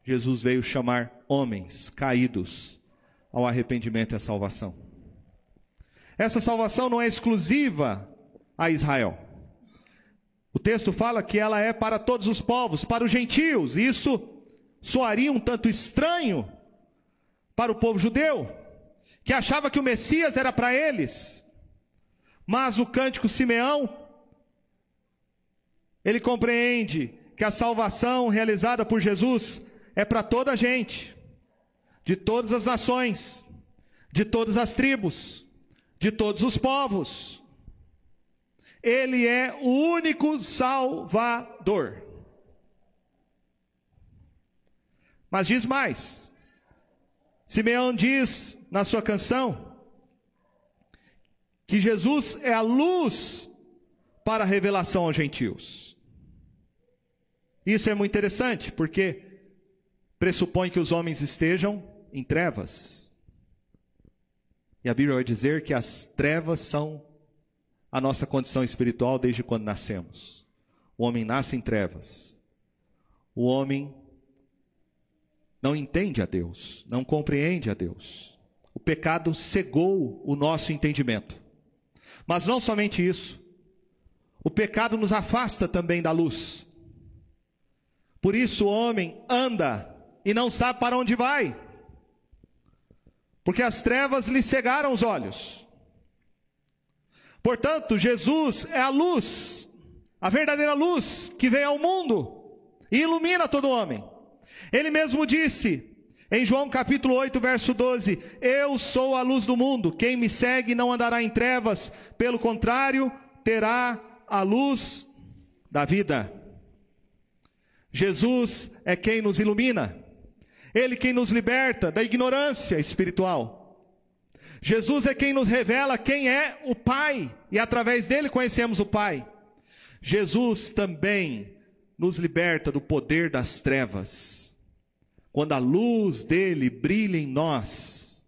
Jesus veio chamar homens caídos ao arrependimento e à salvação. Essa salvação não é exclusiva a Israel. O texto fala que ela é para todos os povos, para os gentios. Isso soaria um tanto estranho para o povo judeu, que achava que o Messias era para eles. Mas o cântico Simeão, ele compreende que a salvação realizada por Jesus é para toda a gente, de todas as nações, de todas as tribos, de todos os povos. Ele é o único Salvador. Mas diz mais. Simeão diz na sua canção que Jesus é a luz para a revelação aos gentios. Isso é muito interessante, porque pressupõe que os homens estejam em trevas. E a Bíblia vai dizer que as trevas são a nossa condição espiritual desde quando nascemos. O homem nasce em trevas. O homem não entende a Deus, não compreende a Deus. O pecado cegou o nosso entendimento. Mas não somente isso, o pecado nos afasta também da luz. Por isso o homem anda e não sabe para onde vai, porque as trevas lhe cegaram os olhos. Portanto, Jesus é a luz, a verdadeira luz que vem ao mundo e ilumina todo homem. Ele mesmo disse, em João capítulo 8, verso 12: Eu sou a luz do mundo, quem me segue não andará em trevas, pelo contrário, terá a luz da vida. Jesus é quem nos ilumina, Ele quem nos liberta da ignorância espiritual. Jesus é quem nos revela quem é o Pai, e através dele conhecemos o Pai. Jesus também nos liberta do poder das trevas quando a luz dele brilha em nós,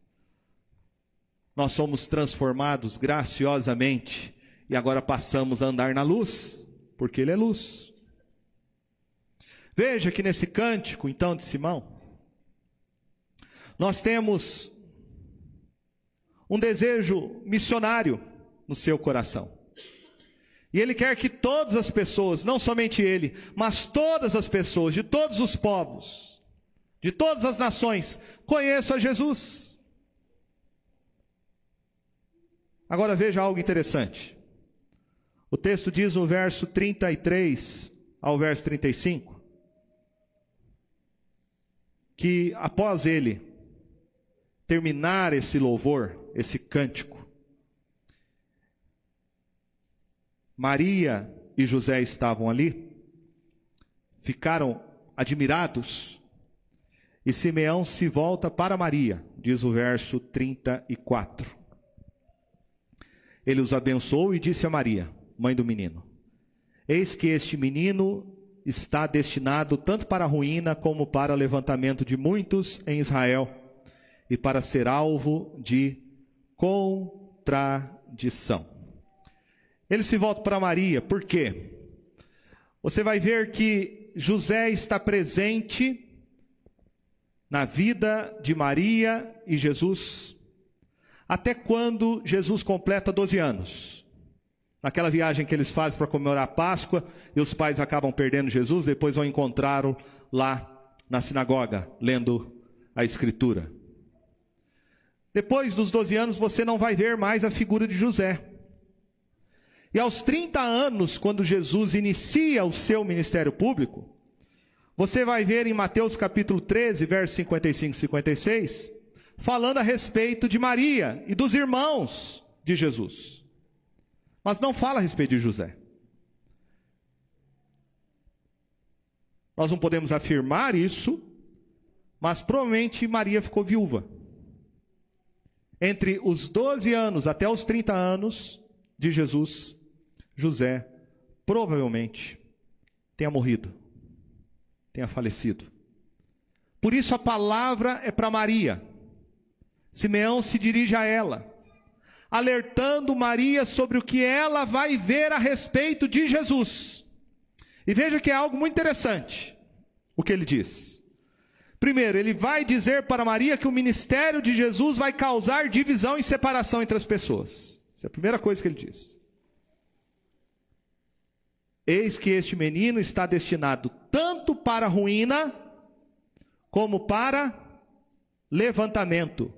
nós somos transformados graciosamente e agora passamos a andar na luz, porque ele é luz. Veja que nesse cântico, então, de Simão, nós temos um desejo missionário no seu coração. E ele quer que todas as pessoas, não somente ele, mas todas as pessoas de todos os povos, de todas as nações, conheço a Jesus. Agora veja algo interessante. O texto diz no verso 33 ao verso 35 que após ele terminar esse louvor, esse cântico, Maria e José estavam ali, ficaram admirados e Simeão se volta para Maria, diz o verso 34. Ele os abençoou e disse a Maria, mãe do menino: Eis que este menino está destinado tanto para a ruína como para levantamento de muitos em Israel e para ser alvo de contradição. Ele se volta para Maria, por quê? Você vai ver que José está presente na vida de Maria e Jesus, até quando Jesus completa 12 anos. Naquela viagem que eles fazem para comemorar a Páscoa, e os pais acabam perdendo Jesus, depois vão encontrá-lo lá na sinagoga, lendo a Escritura. Depois dos 12 anos, você não vai ver mais a figura de José. E aos 30 anos, quando Jesus inicia o seu ministério público, Você vai ver em Mateus capítulo 13, versos 55 e 56, falando a respeito de Maria e dos irmãos de Jesus. Mas não fala a respeito de José. Nós não podemos afirmar isso, mas provavelmente Maria ficou viúva. Entre os 12 anos até os 30 anos de Jesus, José provavelmente tenha morrido, tenha falecido. Por isso a palavra é para Maria. Simeão se dirige a ela, alertando Maria sobre o que ela vai ver a respeito de Jesus. E veja que é algo muito interessante o que ele diz. Primeiro, ele vai dizer para Maria que o ministério de Jesus vai causar divisão e separação entre as pessoas. Essa é a primeira coisa que ele diz. Eis que este menino está destinado tanto para ruína, como para levantamento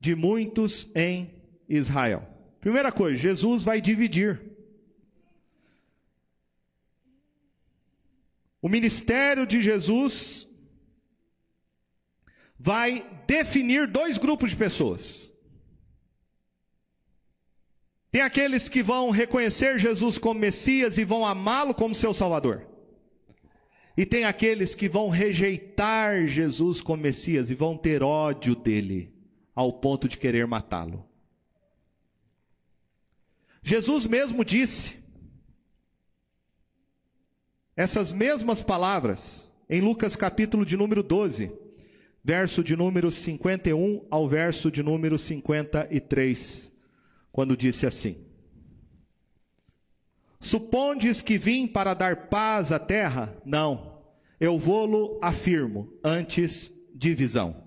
de muitos em Israel. Primeira coisa, Jesus vai dividir. O ministério de Jesus vai definir dois grupos de pessoas. Tem aqueles que vão reconhecer Jesus como Messias e vão amá-lo como seu Salvador. E tem aqueles que vão rejeitar Jesus como Messias e vão ter ódio dele, ao ponto de querer matá-lo. Jesus mesmo disse essas mesmas palavras em Lucas capítulo de número 12, verso de número 51 ao verso de número 53 quando disse assim: Supondes que vim para dar paz à terra? Não, eu vou-lo afirmo, antes divisão.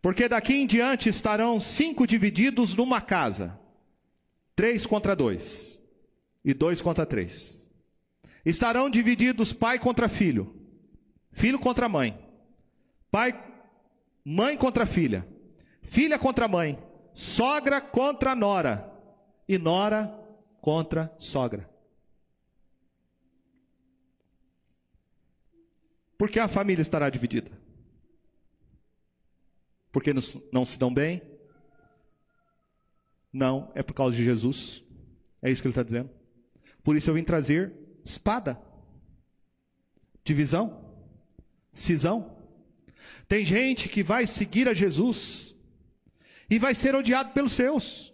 Porque daqui em diante estarão cinco divididos numa casa, três contra dois, e dois contra três. Estarão divididos pai contra filho, filho contra mãe, pai, mãe contra filha, filha contra mãe, sogra contra nora e nora contra sogra. Por que a família estará dividida? Porque não se dão bem? Não, é por causa de Jesus. É isso que ele está dizendo. Por isso eu vim trazer espada, divisão, cisão. Tem gente que vai seguir a Jesus e vai ser odiado pelos seus.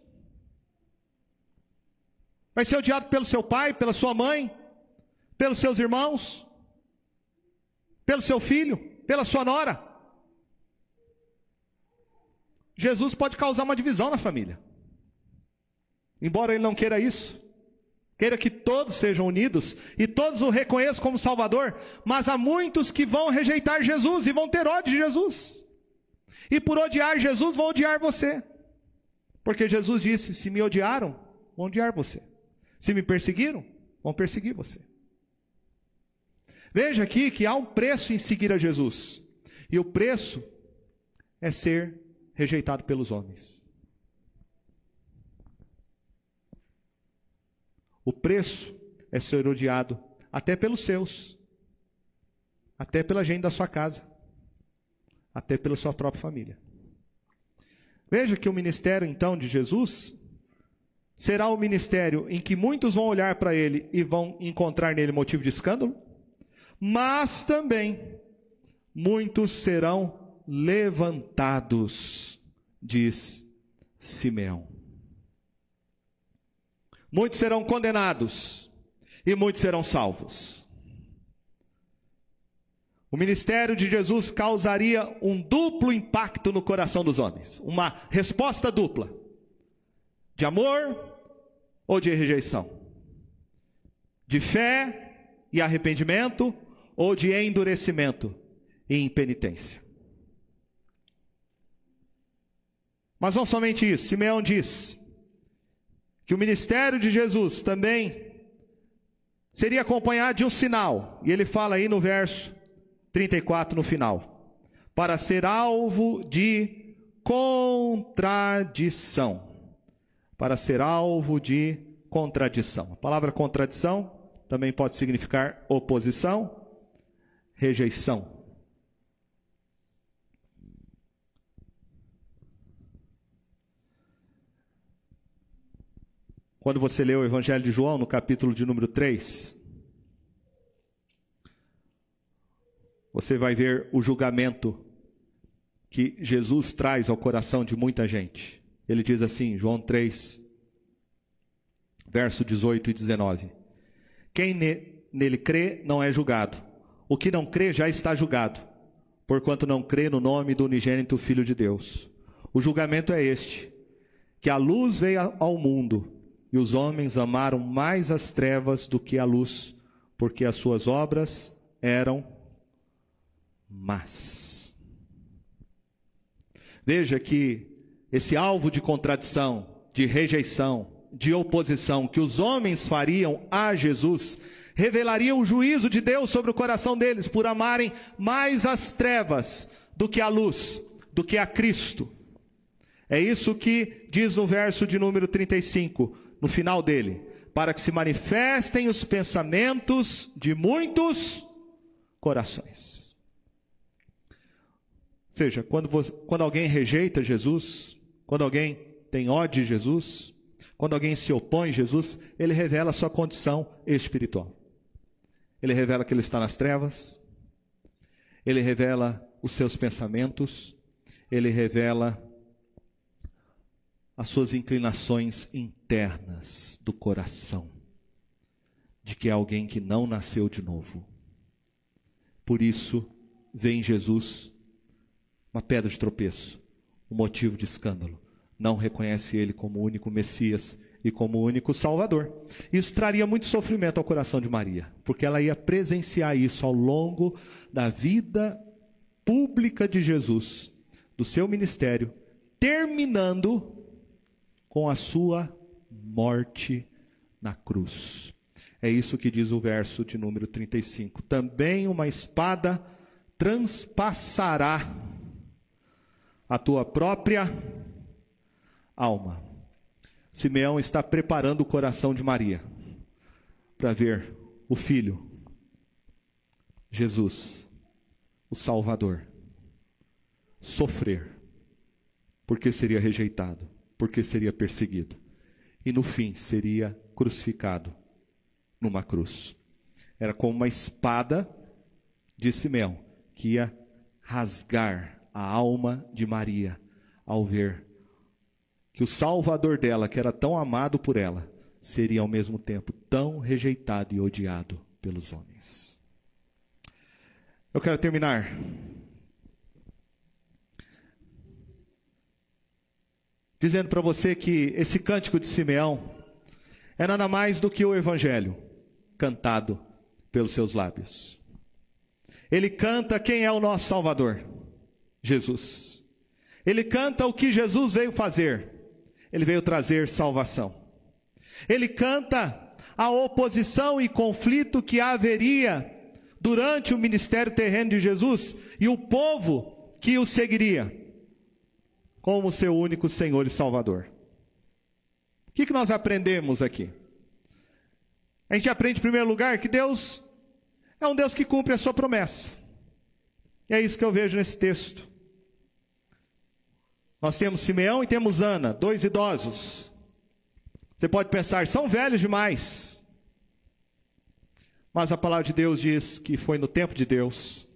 Vai ser odiado pelo seu pai, pela sua mãe, pelos seus irmãos, pelo seu filho, pela sua nora. Jesus pode causar uma divisão na família. Embora ele não queira isso. Queira que todos sejam unidos e todos o reconheçam como Salvador, mas há muitos que vão rejeitar Jesus e vão ter ódio de Jesus. E por odiar Jesus, vão odiar você. Porque Jesus disse: se me odiaram, vão odiar você. Se me perseguiram, vão perseguir você. Veja aqui que há um preço em seguir a Jesus. E o preço é ser rejeitado pelos homens. O preço é ser odiado até pelos seus, até pela gente da sua casa até pela sua própria família. Veja que o ministério então de Jesus será o ministério em que muitos vão olhar para ele e vão encontrar nele motivo de escândalo, mas também muitos serão levantados, diz Simeão. Muitos serão condenados e muitos serão salvos. O ministério de Jesus causaria um duplo impacto no coração dos homens, uma resposta dupla: de amor ou de rejeição, de fé e arrependimento ou de endurecimento e impenitência. Mas não somente isso, Simeão diz que o ministério de Jesus também seria acompanhado de um sinal, e ele fala aí no verso 34 no final. Para ser alvo de contradição. Para ser alvo de contradição. A palavra contradição também pode significar oposição, rejeição. Quando você lê o Evangelho de João, no capítulo de número 3, você vai ver o julgamento que Jesus traz ao coração de muita gente. Ele diz assim, João 3, verso 18 e 19: Quem nele crê não é julgado. O que não crê já está julgado, porquanto não crê no nome do unigênito Filho de Deus. O julgamento é este: que a luz veio ao mundo, e os homens amaram mais as trevas do que a luz, porque as suas obras eram más. Veja que esse alvo de contradição, de rejeição, de oposição que os homens fariam a Jesus, revelaria o juízo de Deus sobre o coração deles por amarem mais as trevas do que a luz, do que a Cristo. É isso que diz no verso de número 35, no final dele, para que se manifestem os pensamentos de muitos corações. Ou seja, quando, você, quando alguém rejeita Jesus, quando alguém tem ódio de Jesus, quando alguém se opõe a Jesus, ele revela a sua condição espiritual. Ele revela que ele está nas trevas, ele revela os seus pensamentos, ele revela as suas inclinações internas do coração, de que é alguém que não nasceu de novo. Por isso, vê em Jesus uma pedra de tropeço, um motivo de escândalo. Não reconhece ele como o único Messias e como único Salvador. Isso traria muito sofrimento ao coração de Maria, porque ela ia presenciar isso ao longo da vida pública de Jesus, do seu ministério, terminando com a sua morte na cruz. É isso que diz o verso de número 35. Também uma espada transpassará a tua própria alma Simeão está preparando o coração de Maria para ver o filho, Jesus, o Salvador, sofrer, porque seria rejeitado, porque seria perseguido, e no fim seria crucificado numa cruz. Era como uma espada de Simeão que ia rasgar a alma de Maria ao ver que o Salvador dela, que era tão amado por ela, seria ao mesmo tempo tão rejeitado e odiado pelos homens. Eu quero terminar. Dizendo para você que esse cântico de Simeão é nada mais do que o Evangelho cantado pelos seus lábios. Ele canta quem é o nosso Salvador, Jesus. Ele canta o que Jesus veio fazer ele veio trazer salvação. Ele canta a oposição e conflito que haveria durante o ministério terreno de Jesus e o povo que o seguiria como seu único Senhor e Salvador. O que, que nós aprendemos aqui? A gente aprende, em primeiro lugar, que Deus é um Deus que cumpre a sua promessa. E é isso que eu vejo nesse texto. Nós temos Simeão e temos Ana, dois idosos. Você pode pensar, são velhos demais. Mas a palavra de Deus diz que foi no tempo de Deus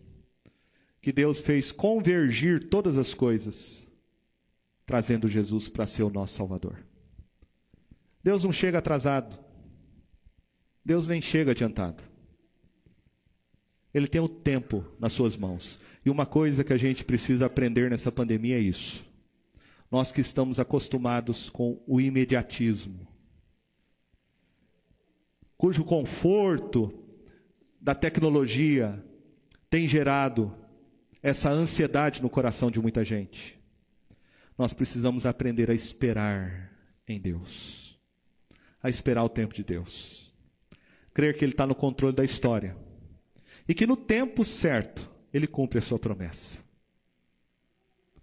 que Deus fez convergir todas as coisas, trazendo Jesus para ser o nosso Salvador. Deus não chega atrasado. Deus nem chega adiantado. Ele tem o tempo nas suas mãos. E uma coisa que a gente precisa aprender nessa pandemia é isso. Nós que estamos acostumados com o imediatismo, cujo conforto da tecnologia tem gerado essa ansiedade no coração de muita gente. Nós precisamos aprender a esperar em Deus, a esperar o tempo de Deus, crer que Ele está no controle da história e que no tempo certo Ele cumpre a sua promessa.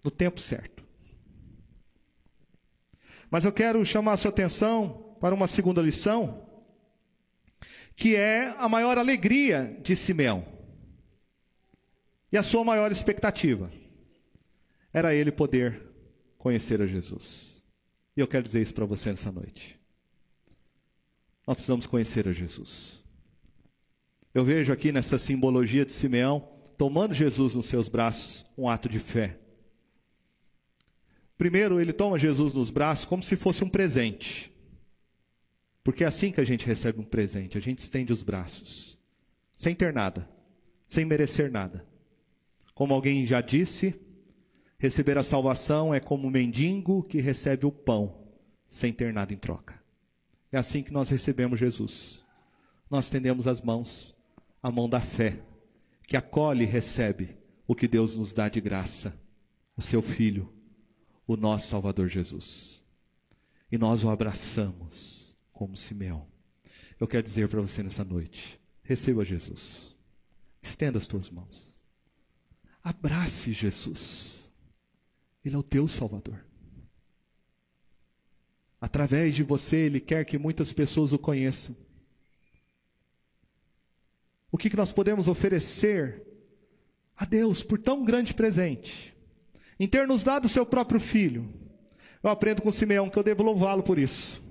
No tempo certo. Mas eu quero chamar a sua atenção para uma segunda lição, que é a maior alegria de Simeão. E a sua maior expectativa era ele poder conhecer a Jesus. E eu quero dizer isso para você nessa noite. Nós precisamos conhecer a Jesus. Eu vejo aqui nessa simbologia de Simeão, tomando Jesus nos seus braços, um ato de fé. Primeiro, ele toma Jesus nos braços como se fosse um presente. Porque é assim que a gente recebe um presente, a gente estende os braços, sem ter nada, sem merecer nada. Como alguém já disse, receber a salvação é como um mendigo que recebe o pão, sem ter nada em troca. É assim que nós recebemos Jesus. Nós estendemos as mãos, a mão da fé, que acolhe e recebe o que Deus nos dá de graça, o seu Filho, o nosso Salvador Jesus. E nós o abraçamos como Simeão. Eu quero dizer para você nessa noite: receba Jesus. Estenda as tuas mãos. Abrace Jesus. Ele é o teu Salvador. Através de você, Ele quer que muitas pessoas o conheçam. O que, que nós podemos oferecer a Deus por tão grande presente? Em ter nos dado o seu próprio filho. Eu aprendo com Simeão que eu devo louvá-lo por isso.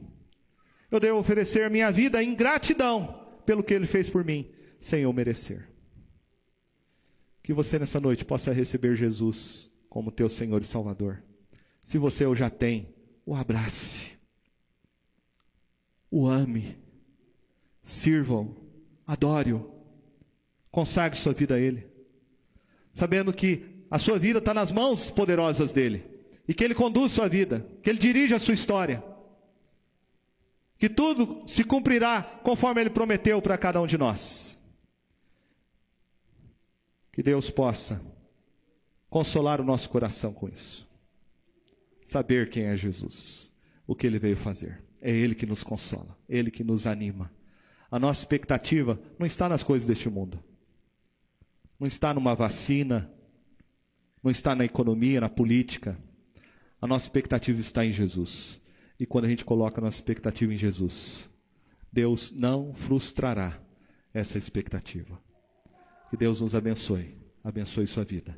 Eu devo oferecer minha vida em gratidão pelo que ele fez por mim, sem eu merecer. Que você nessa noite possa receber Jesus como teu Senhor e Salvador. Se você o já tem, o abrace, o ame, sirva-o, adore-o, consagre sua vida a Ele, sabendo que a sua vida está nas mãos poderosas dEle, e que Ele conduz sua vida, que Ele dirige a sua história. Que tudo se cumprirá conforme Ele prometeu para cada um de nós. Que Deus possa consolar o nosso coração com isso. Saber quem é Jesus, o que Ele veio fazer. É Ele que nos consola, Ele que nos anima. A nossa expectativa não está nas coisas deste mundo, não está numa vacina, não está na economia, na política. A nossa expectativa está em Jesus e quando a gente coloca nossa expectativa em Jesus, Deus não frustrará essa expectativa. Que Deus nos abençoe, abençoe sua vida.